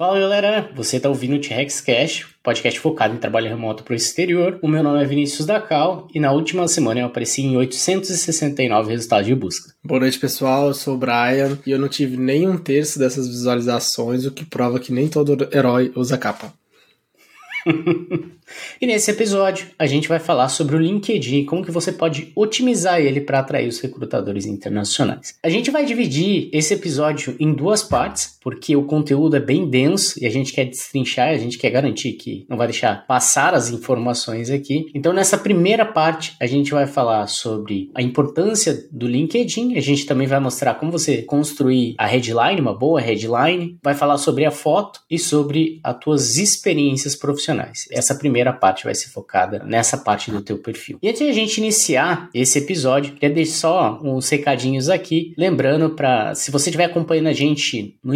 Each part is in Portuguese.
Fala galera, você está ouvindo o T-Rex Cash, podcast focado em trabalho remoto para o exterior. O meu nome é Vinícius Dacal e na última semana eu apareci em 869 resultados de busca. Boa noite pessoal, eu sou o Brian e eu não tive nem um terço dessas visualizações, o que prova que nem todo herói usa capa. e nesse episódio a gente vai falar sobre o LinkedIn e como que você pode otimizar ele para atrair os recrutadores internacionais. A gente vai dividir esse episódio em duas partes, porque o conteúdo é bem denso e a gente quer destrinchar, a gente quer garantir que não vai deixar passar as informações aqui. Então nessa primeira parte a gente vai falar sobre a importância do LinkedIn, a gente também vai mostrar como você construir a headline, uma boa headline, vai falar sobre a foto e sobre as tuas experiências profissionais. Essa primeira parte vai ser focada nessa parte do teu perfil. E antes de a gente iniciar esse episódio, queria deixar só uns recadinhos aqui, lembrando para se você estiver acompanhando a gente no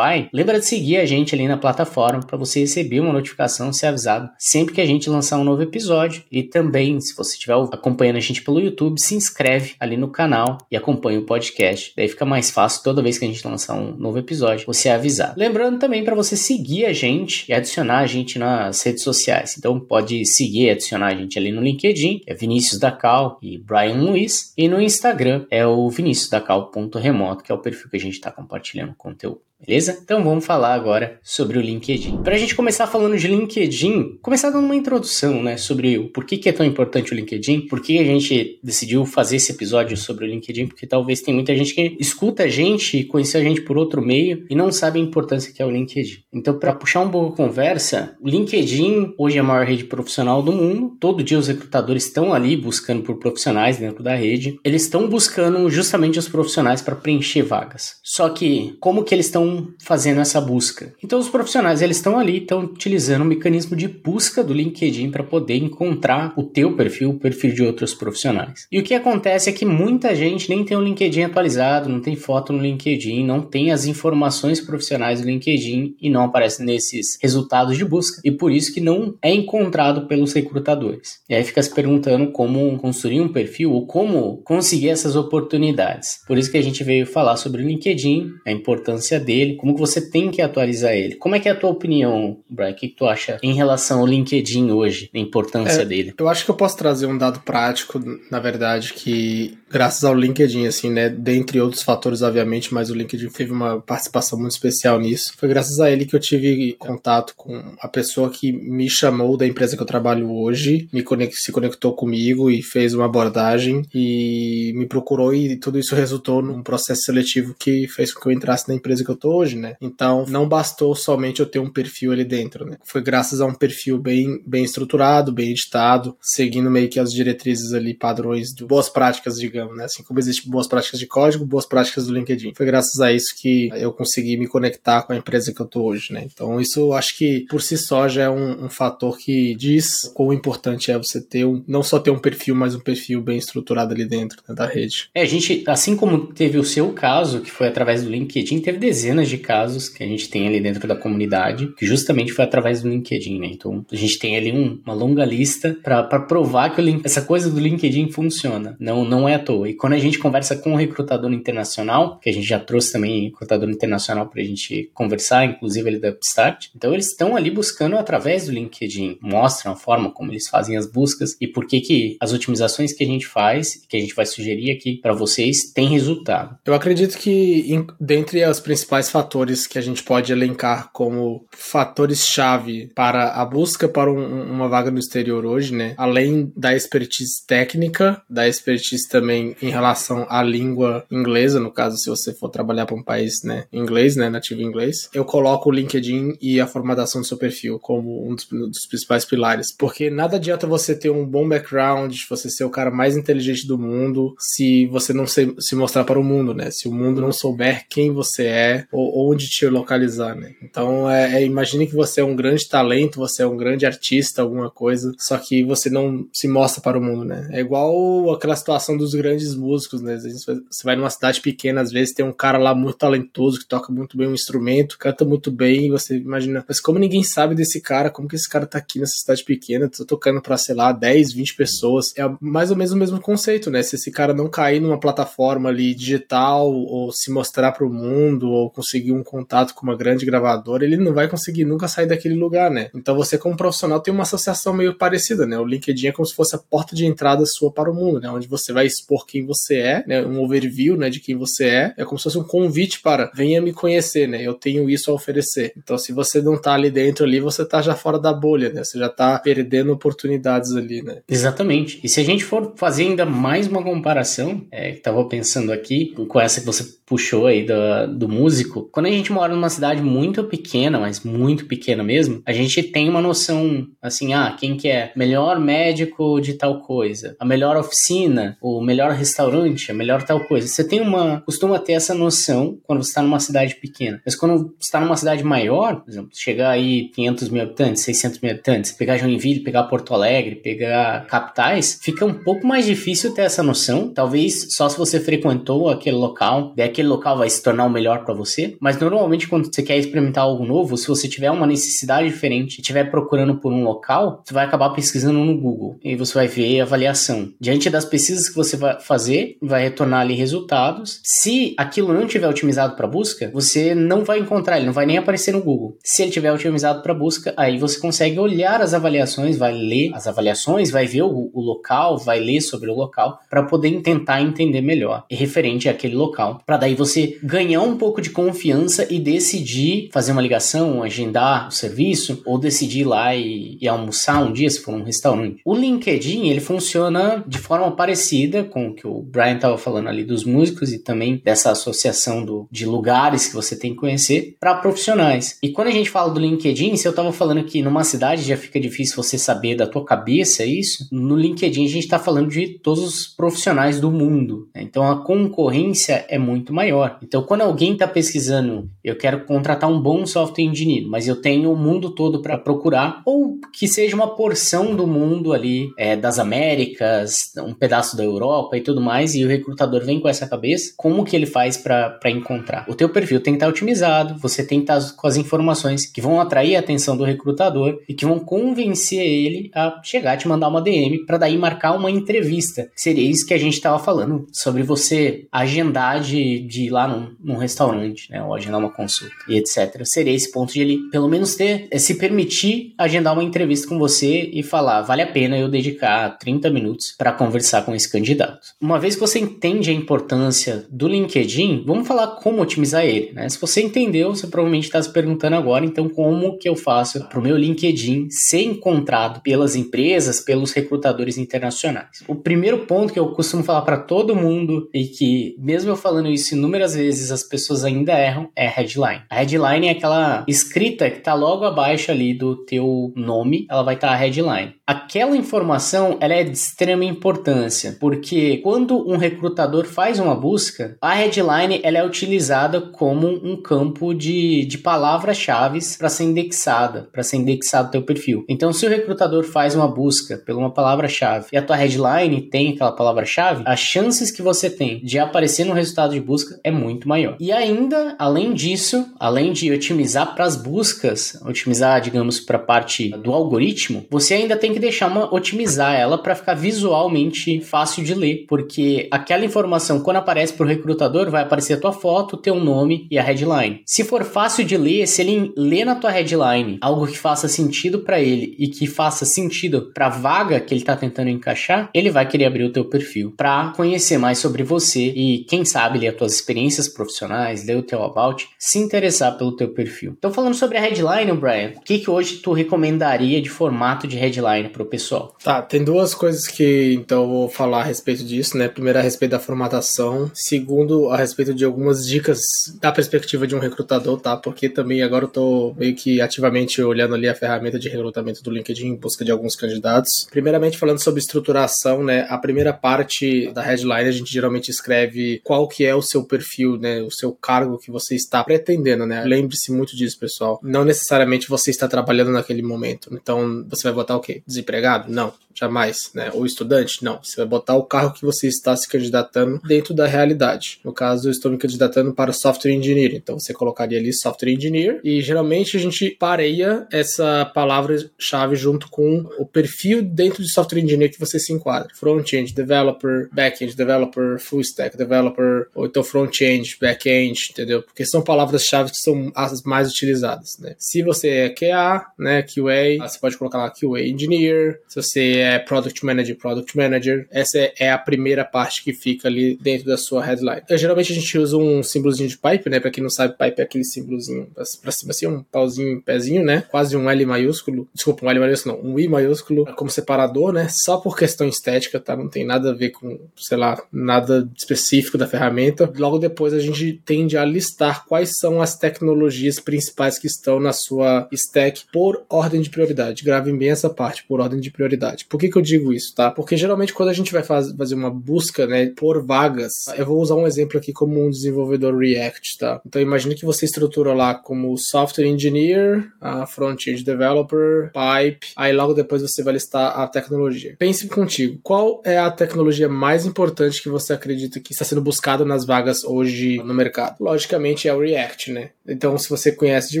lembra de seguir a gente ali na plataforma para você receber uma notificação, ser avisado sempre que a gente lançar um novo episódio. E também, se você estiver acompanhando a gente pelo YouTube, se inscreve ali no canal e acompanha o podcast. Daí fica mais fácil toda vez que a gente lançar um novo episódio, você é avisado. Lembrando também para você seguir a gente e adicionar a gente nas redes sociais. Então pode seguir e adicionar a gente ali no LinkedIn, é Vinícius Dacal e Brian Luiz. E no Instagram é o viniciusdacal.remoto, que é o perfil que a gente está compartilhando conteúdo. Beleza? Então vamos falar agora sobre o LinkedIn. Para a gente começar falando de LinkedIn, começar dando uma introdução, né, sobre o porquê que é tão importante o LinkedIn, por que a gente decidiu fazer esse episódio sobre o LinkedIn, porque talvez tem muita gente que escuta a gente e conhece a gente por outro meio e não sabe a importância que é o LinkedIn. Então, para puxar um pouco a conversa, o LinkedIn hoje é a maior rede profissional do mundo. Todo dia os recrutadores estão ali buscando por profissionais dentro da rede. Eles estão buscando justamente os profissionais para preencher vagas. Só que como que eles estão fazendo essa busca. Então os profissionais eles estão ali, estão utilizando o mecanismo de busca do LinkedIn para poder encontrar o teu perfil, o perfil de outros profissionais. E o que acontece é que muita gente nem tem o LinkedIn atualizado, não tem foto no LinkedIn, não tem as informações profissionais do LinkedIn e não aparece nesses resultados de busca. E por isso que não é encontrado pelos recrutadores. E aí fica se perguntando como construir um perfil ou como conseguir essas oportunidades. Por isso que a gente veio falar sobre o LinkedIn, a importância dele dele, como que você tem que atualizar ele. Como é que é a tua opinião, Brian? O que, que tu acha em relação ao LinkedIn hoje, a importância é, dele? Eu acho que eu posso trazer um dado prático, na verdade, que graças ao LinkedIn, assim, né, dentre outros fatores, obviamente, mas o LinkedIn teve uma participação muito especial nisso. Foi graças a ele que eu tive contato com a pessoa que me chamou da empresa que eu trabalho hoje, me conect, se conectou comigo e fez uma abordagem e me procurou e tudo isso resultou num processo seletivo que fez com que eu entrasse na empresa que eu tô hoje, né? Então, não bastou somente eu ter um perfil ali dentro, né? Foi graças a um perfil bem, bem estruturado, bem editado, seguindo meio que as diretrizes ali, padrões de boas práticas, digamos, né? Assim como existem boas práticas de código, boas práticas do LinkedIn. Foi graças a isso que eu consegui me conectar com a empresa que eu tô hoje, né? Então, isso eu acho que por si só já é um, um fator que diz quão importante é você ter um, não só ter um perfil, mas um perfil bem estruturado ali dentro né, da rede. É, a gente, assim como teve o seu caso, que foi através do LinkedIn, teve dezenas de casos que a gente tem ali dentro da comunidade, que justamente foi através do LinkedIn, né? Então a gente tem ali um, uma longa lista para provar que link, essa coisa do LinkedIn funciona. Não, não é à toa. E quando a gente conversa com um recrutador internacional, que a gente já trouxe também recrutador internacional para a gente conversar, inclusive ele da Upstart, então eles estão ali buscando através do LinkedIn, mostram a forma como eles fazem as buscas e por que que as otimizações que a gente faz, que a gente vai sugerir aqui para vocês, tem resultado. Eu acredito que dentre as principais principais fatores que a gente pode elencar como fatores-chave para a busca para um, uma vaga no exterior hoje, né? Além da expertise técnica, da expertise também em relação à língua inglesa, no caso, se você for trabalhar para um país, né, inglês, né, nativo inglês, eu coloco o LinkedIn e a formatação do seu perfil como um dos, dos principais pilares, porque nada adianta você ter um bom background, você ser o cara mais inteligente do mundo, se você não se, se mostrar para o mundo, né? Se o mundo não souber quem você é, onde te localizar, né? Então, é, é, imagine que você é um grande talento, você é um grande artista, alguma coisa, só que você não se mostra para o mundo, né? É igual aquela situação dos grandes músicos, né? Você vai numa cidade pequena, às vezes tem um cara lá muito talentoso que toca muito bem um instrumento, canta muito bem, e você imagina, mas como ninguém sabe desse cara, como que esse cara tá aqui nessa cidade pequena, tô tocando para sei lá, 10, 20 pessoas. É mais ou menos o mesmo conceito, né? Se esse cara não cair numa plataforma ali digital ou se mostrar para o mundo ou conseguir um contato com uma grande gravadora, ele não vai conseguir nunca sair daquele lugar, né? Então você como profissional tem uma associação meio parecida, né? O LinkedIn é como se fosse a porta de entrada sua para o mundo, né? Onde você vai expor quem você é, né? Um overview, né? De quem você é. É como se fosse um convite para venha me conhecer, né? Eu tenho isso a oferecer. Então se você não tá ali dentro ali, você tá já fora da bolha, né? Você já tá perdendo oportunidades ali, né? Exatamente. E se a gente for fazer ainda mais uma comparação, é, que tava pensando aqui, com essa que você puxou aí do, do músico, quando a gente mora numa cidade muito pequena, mas muito pequena mesmo, a gente tem uma noção assim, ah, quem que é melhor médico de tal coisa, a melhor oficina, o melhor restaurante, a melhor tal coisa. Você tem uma, costuma ter essa noção quando você está numa cidade pequena. Mas quando está numa cidade maior, por exemplo, chegar aí 500 mil habitantes, 600 mil habitantes, pegar Joinville, pegar Porto Alegre, pegar capitais, fica um pouco mais difícil ter essa noção. Talvez só se você frequentou aquele local, daí aquele local vai se tornar o melhor para você. Mas normalmente quando você quer experimentar algo novo, se você tiver uma necessidade diferente, estiver procurando por um local, você vai acabar pesquisando no Google e você vai ver avaliação. Diante das pesquisas que você vai fazer, vai retornar ali resultados. Se aquilo não tiver otimizado para busca, você não vai encontrar, ele não vai nem aparecer no Google. Se ele tiver otimizado para busca, aí você consegue olhar as avaliações, vai ler as avaliações, vai ver o, o local, vai ler sobre o local para poder tentar entender melhor e referente àquele local, para daí você ganhar um pouco de confiança e decidir fazer uma ligação, agendar o serviço ou decidir ir lá e, e almoçar um dia se for um restaurante. O LinkedIn ele funciona de forma parecida com o que o Brian estava falando ali dos músicos e também dessa associação do, de lugares que você tem que conhecer para profissionais. E quando a gente fala do LinkedIn, se eu estava falando que numa cidade já fica difícil você saber da tua cabeça isso, no LinkedIn a gente está falando de todos os profissionais do mundo. Né? Então a concorrência é muito maior. Então quando alguém está pesquisando, eu quero contratar um bom software engineer, mas eu tenho o mundo todo para procurar, ou que seja uma porção do mundo ali, é, das Américas, um pedaço da Europa e tudo mais, e o recrutador vem com essa cabeça, como que ele faz para encontrar? O teu perfil tem que estar tá otimizado, você tem que estar tá com as informações que vão atrair a atenção do recrutador e que vão convencer ele a chegar a te mandar uma DM para daí marcar uma entrevista. Seria isso que a gente estava falando sobre você agendar de, de ir lá num, num restaurante, né, ou agendar uma consulta e etc. Seria esse ponto de ele pelo menos ter, é, se permitir agendar uma entrevista com você e falar, vale a pena eu dedicar 30 minutos para conversar com esse candidato. Uma vez que você entende a importância do LinkedIn, vamos falar como otimizar ele, né? Se você entendeu, você provavelmente está se perguntando agora, então como que eu faço para o meu LinkedIn ser encontrado pelas empresas, pelos recrutadores internacionais? O primeiro ponto que eu costumo falar para todo mundo e que mesmo eu falando isso inúmeras vezes as pessoas ainda erram é headline. A headline é aquela escrita que está logo abaixo ali do teu nome, ela vai estar tá a headline. Aquela informação ela é de extrema importância, porque quando um recrutador faz uma busca, a headline ela é utilizada como um campo de, de palavras-chave para ser indexada, para ser indexado teu perfil. Então, se o recrutador faz uma busca por uma palavra-chave e a tua headline tem aquela palavra-chave, as chances que você tem de aparecer no resultado de busca é muito maior. E ainda, além disso, além de otimizar para as buscas, otimizar, digamos, para a parte do algoritmo, você ainda tem que deixar uma otimizar ela para ficar visualmente fácil de ler, porque aquela informação quando aparece para o recrutador vai aparecer a tua foto, teu nome e a headline. Se for fácil de ler, se ele lê na tua headline algo que faça sentido para ele e que faça sentido para a vaga que ele está tentando encaixar, ele vai querer abrir o teu perfil para conhecer mais sobre você e quem sabe ler as tuas experiências profissionais, ler o teu about, se interessar pelo teu perfil. Então falando sobre a headline, Brian, o que que hoje tu recomendaria de formato de headline para o pessoal? Tá, tem duas coisas que então eu vou falar a respeito disso, né? Primeiro a respeito da formatação, segundo a respeito de algumas dicas da perspectiva de um recrutador, tá? Porque também agora eu tô meio que ativamente olhando ali a ferramenta de recrutamento do LinkedIn em busca de alguns candidatos. Primeiramente falando sobre estruturação, né? A primeira parte da headline a gente geralmente escreve qual que é o seu perfil, né? O seu cargo que você está pretendendo, né? Lembre-se muito disso, pessoal. Não necessariamente você está trabalhando naquele momento. Então, você vai botar o quê? Desempregado? Não jamais, né? Ou estudante, não. Você vai botar o carro que você está se candidatando dentro da realidade. No caso, eu estou me candidatando para software engineer, então você colocaria ali software engineer e geralmente a gente pareia essa palavra-chave junto com o perfil dentro de software engineer que você se enquadra. Front-end developer, back-end developer, full stack developer, ou então front-end, back-end, entendeu? Porque são palavras-chave que são as mais utilizadas, né? Se você é QA, né, QA, você pode colocar lá QA Engineer, se você é Product Manager, Product Manager, essa é a primeira parte que fica ali dentro da sua headline. Então, geralmente a gente usa um símbolozinho de pipe, né? Pra quem não sabe, pipe é aquele símbolozinho pra cima assim, um pauzinho, um pezinho, né? Quase um L maiúsculo. Desculpa, um L maiúsculo não, um I maiúsculo como separador, né? Só por questão estética, tá? Não tem nada a ver com, sei lá, nada específico da ferramenta. Logo depois a gente tende a listar quais são as tecnologias principais que estão na sua stack por ordem de prioridade. Gravem bem essa parte, por ordem de prioridade. Por que, que eu digo isso, tá? Porque geralmente quando a gente vai faz, fazer uma busca, né, por vagas, eu vou usar um exemplo aqui como um desenvolvedor React, tá? Então imagine que você estrutura lá como Software Engineer, Front-End Developer, Pipe, aí logo depois você vai listar a tecnologia. Pense contigo, qual é a tecnologia mais importante que você acredita que está sendo buscada nas vagas hoje no mercado? Logicamente é o React, né? Então, se você conhece de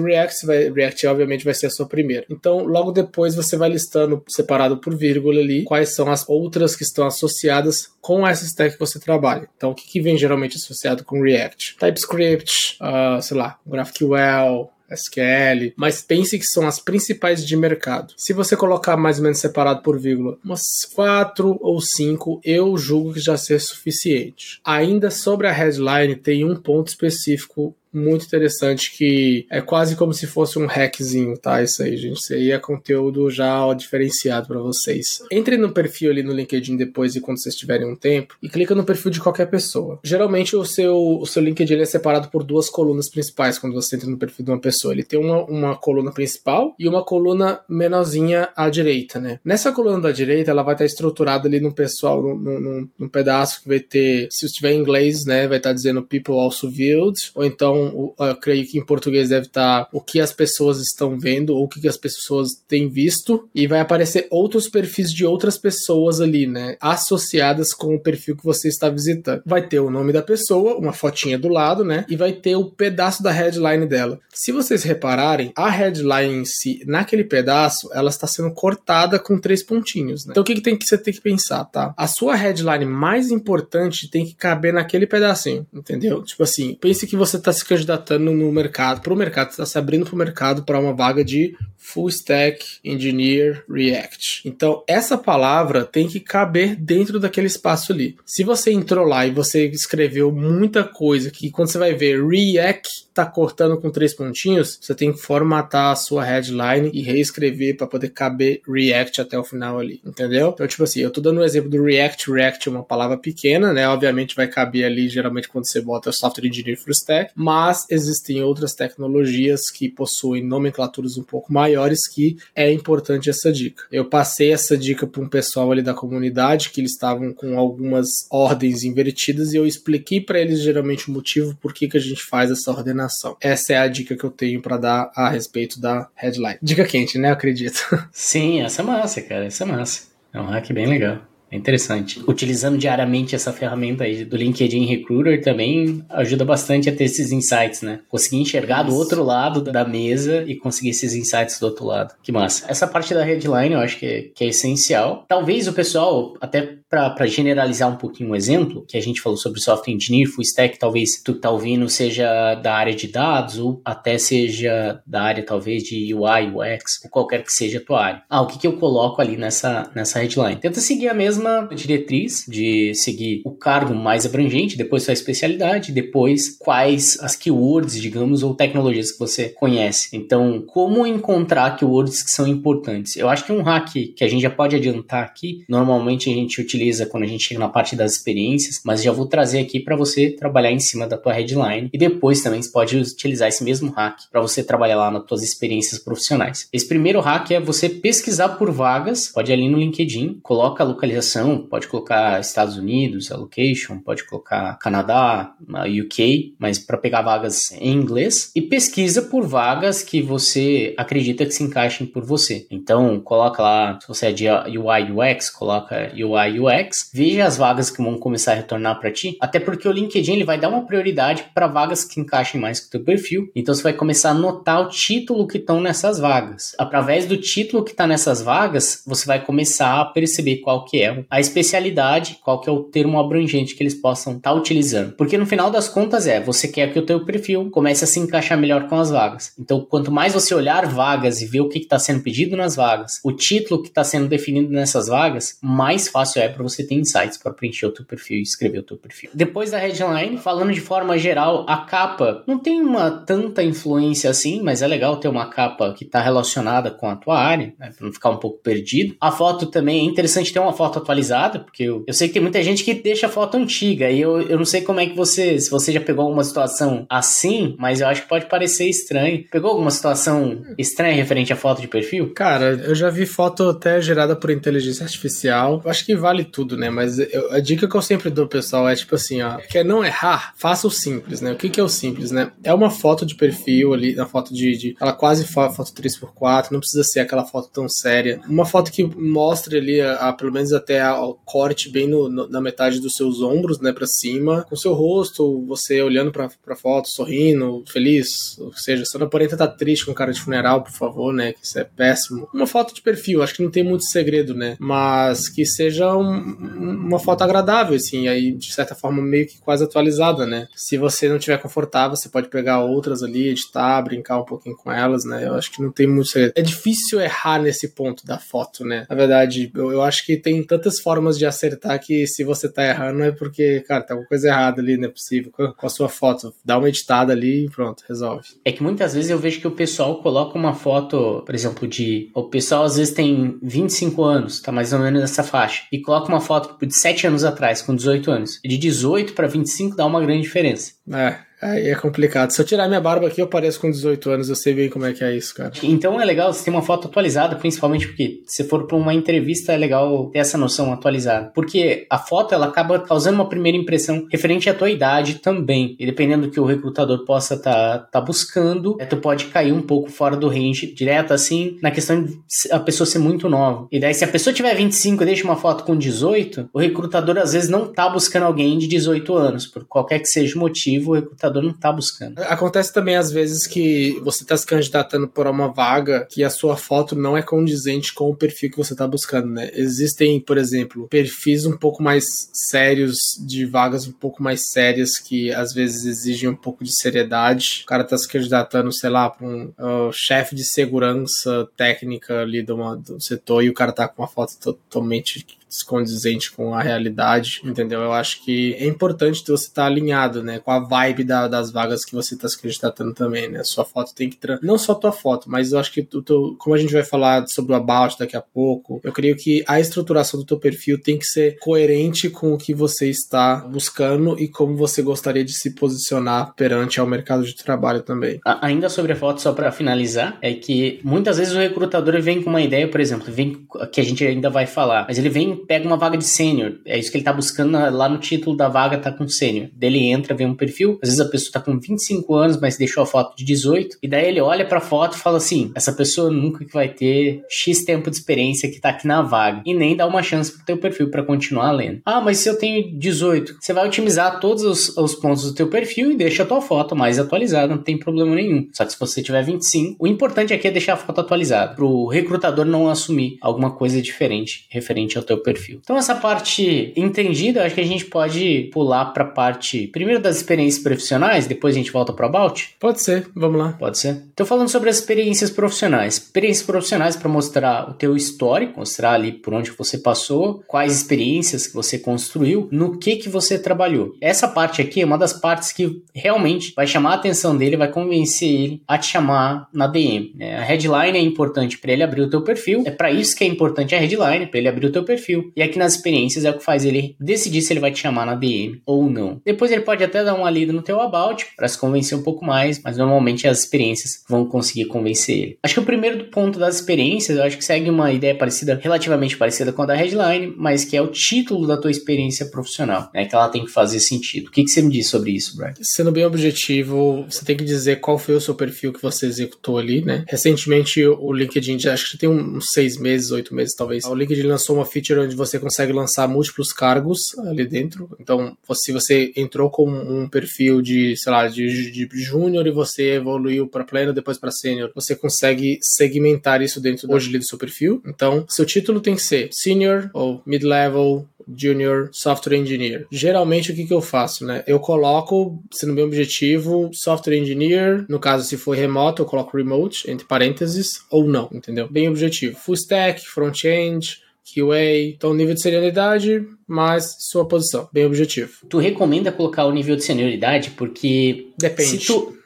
React, vai, React obviamente vai ser a sua primeira. Então, logo depois você vai listando, separado por vírgula ali, quais são as outras que estão associadas com essa stack que você trabalha. Então, o que, que vem geralmente associado com React? TypeScript, uh, sei lá, GraphQL, SQL, mas pense que são as principais de mercado. Se você colocar mais ou menos separado por vírgula, umas quatro ou cinco, eu julgo que já seja suficiente. Ainda sobre a headline, tem um ponto específico muito interessante que é quase como se fosse um hackzinho, tá? Isso aí, gente. Isso aí é conteúdo já diferenciado para vocês. Entre no perfil ali no LinkedIn depois e quando vocês tiverem um tempo e clica no perfil de qualquer pessoa. Geralmente o seu, o seu LinkedIn é separado por duas colunas principais quando você entra no perfil de uma pessoa. Ele tem uma, uma coluna principal e uma coluna menorzinha à direita, né? Nessa coluna da direita, ela vai estar estruturada ali no pessoal, num, num pedaço que vai ter, se estiver em inglês, né, vai estar dizendo people also viewed, ou então então, eu creio que em português deve estar o que as pessoas estão vendo ou o que as pessoas têm visto e vai aparecer outros perfis de outras pessoas ali, né, associadas com o perfil que você está visitando. Vai ter o nome da pessoa, uma fotinha do lado, né, e vai ter o pedaço da headline dela. Se vocês repararem, a headline em si, naquele pedaço, ela está sendo cortada com três pontinhos, né? Então o que, que tem que você tem que pensar, tá? A sua headline mais importante tem que caber naquele pedacinho, entendeu? Tipo assim, pense que você está se candidatando no mercado, para o mercado, está se abrindo para o mercado para uma vaga de Full Stack Engineer React. Então, essa palavra tem que caber dentro daquele espaço ali. Se você entrou lá e você escreveu muita coisa que quando você vai ver React tá cortando com três pontinhos, você tem que formatar a sua headline e reescrever para poder caber React até o final ali, entendeu? Então, tipo assim, eu tô dando um exemplo do React. React é uma palavra pequena, né? Obviamente vai caber ali, geralmente, quando você bota Software Engineer Full Stack, mas existem outras tecnologias que possuem nomenclaturas um pouco maiores que é importante essa dica. Eu passei essa dica para um pessoal ali da comunidade que eles estavam com algumas ordens invertidas e eu expliquei para eles geralmente o motivo por que, que a gente faz essa ordenação. Essa é a dica que eu tenho para dar a respeito da headline. Dica quente, né? Eu acredito. Sim, essa é massa, cara. Essa é massa. É um hack bem legal. É interessante. Utilizando diariamente essa ferramenta aí do LinkedIn Recruiter também ajuda bastante a ter esses insights, né? Conseguir enxergar do outro lado da mesa e conseguir esses insights do outro lado. Que massa. Essa parte da headline eu acho que é, que é essencial. Talvez o pessoal, até para generalizar um pouquinho um exemplo, que a gente falou sobre software engineer, full stack, talvez tu tá ouvindo seja da área de dados ou até seja da área talvez de UI, UX, ou qualquer que seja a tua área. Ah, o que, que eu coloco ali nessa, nessa headline? Tenta seguir a mesma diretriz de seguir o cargo mais abrangente, depois sua especialidade, depois quais as keywords, digamos, ou tecnologias que você conhece. Então, como encontrar keywords que são importantes? Eu acho que um hack que a gente já pode adiantar aqui, normalmente a gente utiliza utiliza quando a gente chega na parte das experiências, mas já vou trazer aqui para você trabalhar em cima da tua headline e depois também você pode utilizar esse mesmo hack para você trabalhar lá nas tuas experiências profissionais. Esse primeiro hack é você pesquisar por vagas, pode ir ali no LinkedIn, coloca a localização, pode colocar Estados Unidos, a location, pode colocar Canadá, UK, mas para pegar vagas em inglês e pesquisa por vagas que você acredita que se encaixem por você. Então, coloca lá, se você é de UI UX, coloca UI UX, veja as vagas que vão começar a retornar para ti, até porque o LinkedIn ele vai dar uma prioridade para vagas que encaixem mais com o teu perfil. Então você vai começar a notar o título que estão nessas vagas. Através do título que está nessas vagas, você vai começar a perceber qual que é a especialidade, qual que é o termo abrangente que eles possam estar tá utilizando. Porque no final das contas é, você quer que o teu perfil comece a se encaixar melhor com as vagas. Então, quanto mais você olhar vagas e ver o que está sendo pedido nas vagas, o título que está sendo definido nessas vagas, mais fácil é para você ter insights para preencher o teu perfil e escrever o teu perfil. Depois da headline, falando de forma geral, a capa não tem uma tanta influência assim, mas é legal ter uma capa que está relacionada com a tua área, né, para não ficar um pouco perdido. A foto também é interessante ter uma foto atualizada, porque eu, eu sei que tem muita gente que deixa foto antiga e eu, eu não sei como é que você, se você já pegou alguma situação assim, mas eu acho que pode parecer estranho. Pegou alguma situação estranha referente à foto de perfil? Cara, eu já vi foto até gerada por inteligência artificial. Acho que vale tudo, né? Mas eu, a dica que eu sempre dou, pessoal, é tipo assim, ó, quer não errar, faça o simples, né? O que, que é o simples, né? É uma foto de perfil ali, uma foto de, de ela quase foto 3x4, não precisa ser aquela foto tão séria. Uma foto que mostre ali, a, a pelo menos até o corte bem no, na metade dos seus ombros, né, para cima, com seu rosto, você olhando pra, pra foto, sorrindo, feliz, ou seja, só não aparenta estar tá triste com cara de funeral, por favor, né, que isso é péssimo. Uma foto de perfil, acho que não tem muito segredo, né, mas que seja um, uma foto agradável, assim, aí de certa forma meio que quase atualizada, né. Se você não tiver confortável, você pode pegar outras ali, editar, brincar um pouquinho com elas, né, eu acho que não tem muito segredo. É difícil errar nesse ponto da foto, né, na verdade, eu, eu acho que tem tantas formas de acertar que se você tá errando é porque, cara, tá alguma coisa errada ali, não é possível, com, com a sua foto. Dá uma editada ali e pronto, resolve. É que muitas vezes eu vejo que o pessoal coloca uma foto, por exemplo, de. O pessoal às vezes tem 25 anos, tá mais ou menos nessa faixa, e coloca uma foto de 7 anos atrás, com 18 anos. De 18 para 25 dá uma grande diferença. É. Aí é complicado. Se eu tirar minha barba aqui, eu pareço com 18 anos, eu sei bem como é que é isso, cara. Então é legal você ter uma foto atualizada, principalmente porque se for para uma entrevista é legal ter essa noção atualizada. Porque a foto ela acaba causando uma primeira impressão referente à tua idade também. E dependendo do que o recrutador possa estar tá, tá buscando, é, tu pode cair um pouco fora do range direto, assim, na questão de a pessoa ser muito nova. E daí, se a pessoa tiver 25 e deixa uma foto com 18, o recrutador às vezes não tá buscando alguém de 18 anos. Por qualquer que seja o motivo, o recrutador recrutador não está buscando. Acontece também às vezes que você está se candidatando por uma vaga que a sua foto não é condizente com o perfil que você está buscando, né? Existem, por exemplo, perfis um pouco mais sérios de vagas um pouco mais sérias que às vezes exigem um pouco de seriedade. O cara está se candidatando, sei lá, para um uh, chefe de segurança técnica ali do, uma, do setor e o cara tá com uma foto totalmente descondizente com a realidade, entendeu? Eu acho que é importante você estar tá alinhado, né, com a vibe da, das vagas que você está se candidatando também, né? Sua foto tem que não só tua foto, mas eu acho que tu, como a gente vai falar sobre o about daqui a pouco, eu creio que a estruturação do teu perfil tem que ser coerente com o que você está buscando e como você gostaria de se posicionar perante ao mercado de trabalho também. Ainda sobre a foto, só para finalizar, é que muitas vezes o recrutador vem com uma ideia, por exemplo, vem que a gente ainda vai falar, mas ele vem pega uma vaga de sênior. É isso que ele tá buscando lá no título da vaga, tá com sênior. Dele entra, vê um perfil. Às vezes a pessoa tá com 25 anos, mas deixou a foto de 18. E daí ele olha pra foto e fala assim: essa pessoa nunca que vai ter X tempo de experiência que tá aqui na vaga. E nem dá uma chance pro teu perfil para continuar lendo. Ah, mas se eu tenho 18, você vai otimizar todos os, os pontos do teu perfil e deixa a tua foto mais atualizada, não tem problema nenhum. Só que se você tiver 25, o importante aqui é deixar a foto atualizada, pro recrutador não assumir alguma coisa diferente referente ao teu perfil perfil. Então, essa parte entendida, acho que a gente pode pular para a parte primeiro das experiências profissionais, depois a gente volta para o About? Pode ser, vamos lá. Pode ser. Então, falando sobre as experiências profissionais. Experiências profissionais para mostrar o teu histórico, mostrar ali por onde você passou, quais experiências que você construiu, no que que você trabalhou. Essa parte aqui é uma das partes que realmente vai chamar a atenção dele, vai convencer ele a te chamar na DM. Né? A headline é importante para ele abrir o teu perfil, é para isso que é importante a headline, para ele abrir o teu perfil. E aqui nas experiências é o que faz ele decidir se ele vai te chamar na DM ou não. Depois ele pode até dar uma lida no teu about para se convencer um pouco mais, mas normalmente as experiências vão conseguir convencer ele. Acho que o primeiro ponto das experiências, eu acho que segue uma ideia parecida, relativamente parecida com a da headline, mas que é o título da tua experiência profissional, né? Que ela tem que fazer sentido. O que, que você me diz sobre isso, Brian? Sendo bem objetivo, você tem que dizer qual foi o seu perfil que você executou ali, né? Recentemente o LinkedIn, acho que tem uns seis meses, oito meses talvez, o LinkedIn lançou uma feature onde você consegue lançar múltiplos cargos ali dentro. Então, se você entrou com um perfil de de, sei lá, de, de júnior e você evoluiu para pleno, depois para sênior, você consegue segmentar isso dentro hoje do seu perfil. Então, seu título tem que ser senior ou mid-level Junior Software Engineer. Geralmente o que, que eu faço, né? Eu coloco, sendo meu objetivo, Software Engineer, no caso se for remoto, eu coloco Remote, entre parênteses, ou não, entendeu? Bem objetivo. Full Stack, Front-End, QA, então nível de senioridade, mas sua posição, bem objetivo. Tu recomenda colocar o nível de senioridade porque depende. Se tu,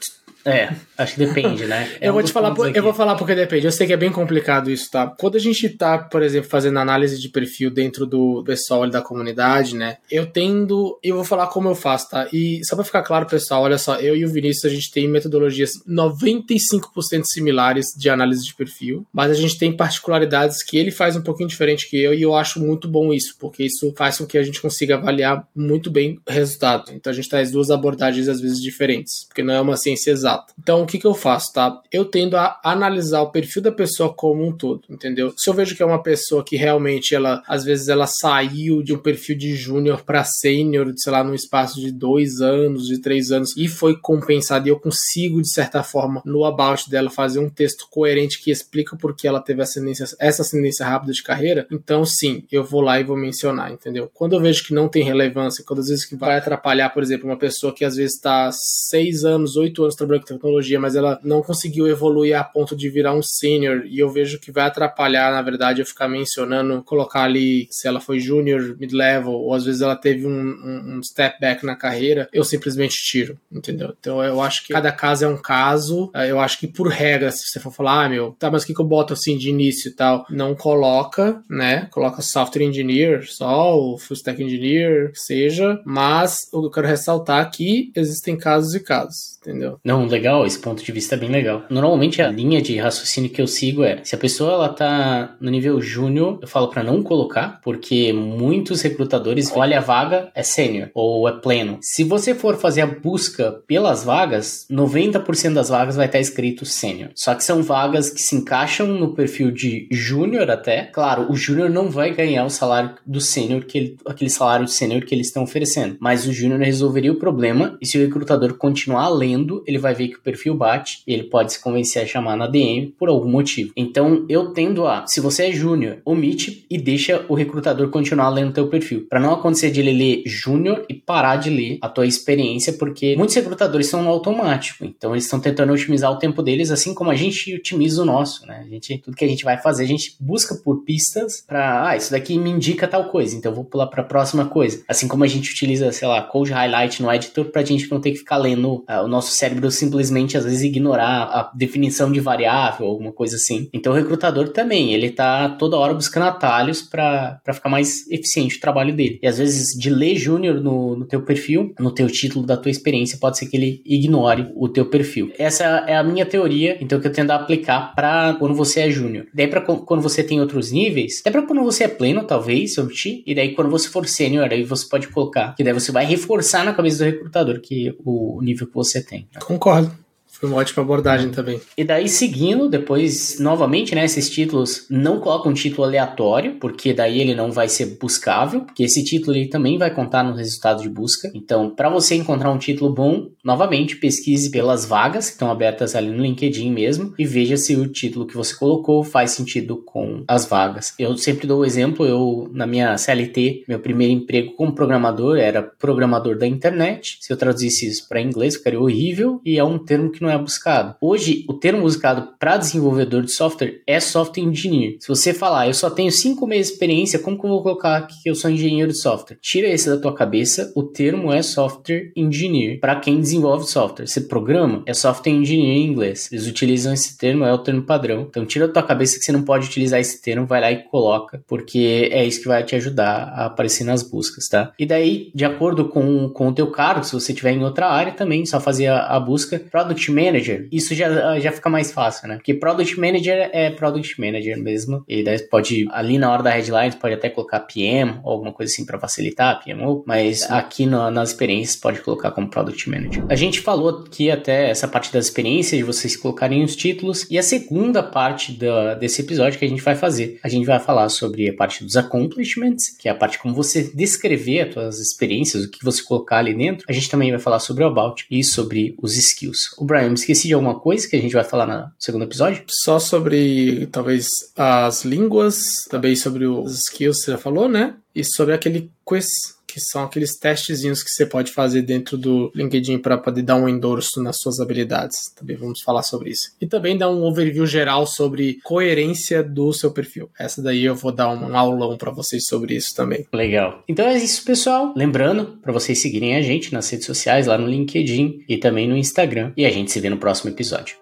é, acho que depende, né? É eu vou te falar, por, eu vou falar porque depende. Eu sei que é bem complicado isso, tá? Quando a gente tá, por exemplo, fazendo análise de perfil dentro do pessoal da comunidade, né? Eu tendo, eu vou falar como eu faço, tá? E só para ficar claro, pessoal, olha só, eu e o Vinícius a gente tem metodologias 95% similares de análise de perfil, mas a gente tem particularidades que ele faz um pouquinho diferente que eu e eu acho muito bom isso, porque isso faz com que a gente consiga avaliar muito bem o resultado. Então a gente traz duas abordagens às vezes diferentes, porque não é uma ciência exata exato. Então, o que, que eu faço, tá? Eu tendo a analisar o perfil da pessoa como um todo, entendeu? Se eu vejo que é uma pessoa que realmente, ela, às vezes, ela saiu de um perfil de júnior para sênior, sei lá, num espaço de dois anos, de três anos, e foi compensado, e eu consigo, de certa forma, no about dela, fazer um texto coerente que explica por que ela teve ascendência, essa ascendência rápida de carreira, então sim, eu vou lá e vou mencionar, entendeu? Quando eu vejo que não tem relevância, quando às vezes que vai atrapalhar, por exemplo, uma pessoa que às vezes está seis anos, oito anos trabalhando tecnologia, mas ela não conseguiu evoluir a ponto de virar um senior. E eu vejo que vai atrapalhar, na verdade, eu ficar mencionando, colocar ali se ela foi junior, mid-level, ou às vezes ela teve um, um, um, step back na carreira, eu simplesmente tiro, entendeu? Então eu acho que cada caso é um caso. Eu acho que por regra, se você for falar, ah, meu, tá, mas o que, que eu boto assim de início e tal? Não coloca, né? Coloca software engineer só, ou full stack engineer, seja, mas que eu quero ressaltar aqui existem casos e casos, entendeu? Não, legal, esse ponto de vista é bem legal. Normalmente a linha de raciocínio que eu sigo é, se a pessoa ela tá no nível júnior, eu falo para não colocar, porque muitos recrutadores olham a vaga é sênior ou é pleno. Se você for fazer a busca pelas vagas, 90% das vagas vai estar escrito sênior. Só que são vagas que se encaixam no perfil de júnior até. Claro, o júnior não vai ganhar o salário do sênior que ele, aquele salário de sênior que eles estão oferecendo, mas o júnior resolveria o problema e se o recrutador continuar lendo, ele vai ver que o perfil bate e ele pode se convencer a chamar na DM por algum motivo. Então eu tendo a, se você é júnior, omite e deixa o recrutador continuar lendo teu perfil, para não acontecer de ele ler júnior e parar de ler a tua experiência, porque muitos recrutadores são no automático, então eles estão tentando otimizar o tempo deles, assim como a gente otimiza o nosso, né? A gente, tudo que a gente vai fazer, a gente busca por pistas para, ah, isso daqui me indica tal coisa, então eu vou pular para a próxima coisa. Assim como a gente utiliza, sei lá, code highlight no editor pra gente não ter que ficar lendo uh, o nosso cérebro simplesmente às vezes ignorar a definição de variável, alguma coisa assim. Então o recrutador também, ele tá toda hora buscando atalhos para ficar mais eficiente o trabalho dele. E às vezes de ler júnior no, no teu perfil, no teu título da tua experiência, pode ser que ele ignore o teu perfil. Essa é a minha teoria, então que eu tento aplicar para quando você é júnior. Daí para quando você tem outros níveis, até para quando você é pleno, talvez, omiti, e daí quando você for sênior, aí você pode colocar, que daí você vai reforçar na cabeça do recrutador que o nível que você tem. Concordo. Foi uma ótima abordagem também. E daí, seguindo, depois, novamente, né? Esses títulos não colocam um título aleatório, porque daí ele não vai ser buscável, porque esse título ele também vai contar no resultado de busca. Então, para você encontrar um título bom, novamente, pesquise pelas vagas que estão abertas ali no LinkedIn mesmo e veja se o título que você colocou faz sentido com as vagas. Eu sempre dou o exemplo, eu, na minha CLT, meu primeiro emprego como programador era programador da internet. Se eu traduzisse isso para inglês, ficaria horrível, e é um termo que não é buscado. Hoje, o termo buscado para desenvolvedor de software é software engineer. Se você falar, eu só tenho cinco meses de experiência, como que eu vou colocar aqui que eu sou engenheiro de software? Tira esse da tua cabeça, o termo é software engineer para quem desenvolve software. Você programa, é software engineer em inglês. Eles utilizam esse termo, é o termo padrão. Então, tira da tua cabeça que você não pode utilizar esse termo, vai lá e coloca, porque é isso que vai te ajudar a aparecer nas buscas, tá? E daí, de acordo com, com o teu cargo, se você estiver em outra área também, só fazer a, a busca Product Manager, isso já, já fica mais fácil, né? Porque Product Manager é Product Manager mesmo. E daí pode, ali na hora da headline, pode até colocar PM ou alguma coisa assim para facilitar, PMO, mas aqui no, nas experiências pode colocar como Product Manager. A gente falou aqui até essa parte das experiências, de vocês colocarem os títulos, e a segunda parte da, desse episódio que a gente vai fazer, a gente vai falar sobre a parte dos accomplishments, que é a parte como você descrever as suas experiências, o que você colocar ali dentro. A gente também vai falar sobre o about e sobre os skills. O Brian, me esqueci de alguma coisa que a gente vai falar no segundo episódio? Só sobre, talvez, as línguas, também sobre os skills, você já falou, né? E sobre aquele quiz que são aqueles testezinhos que você pode fazer dentro do LinkedIn para poder dar um endorso nas suas habilidades. Também vamos falar sobre isso. E também dar um overview geral sobre coerência do seu perfil. Essa daí eu vou dar um aulão para vocês sobre isso também. Legal. Então é isso, pessoal. Lembrando para vocês seguirem a gente nas redes sociais, lá no LinkedIn e também no Instagram. E a gente se vê no próximo episódio.